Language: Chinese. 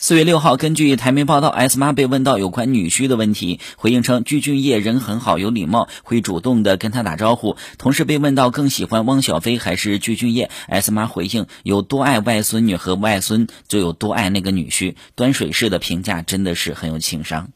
四月六号，根据台媒报道，S 妈被问到有关女婿的问题，回应称鞠俊业人很好，有礼貌，会主动的跟他打招呼。同时被问到更喜欢汪小菲还是鞠俊业，S 妈回应有多爱外孙女和外孙就有多爱那个女婿，端水式的评价真的是很有情商。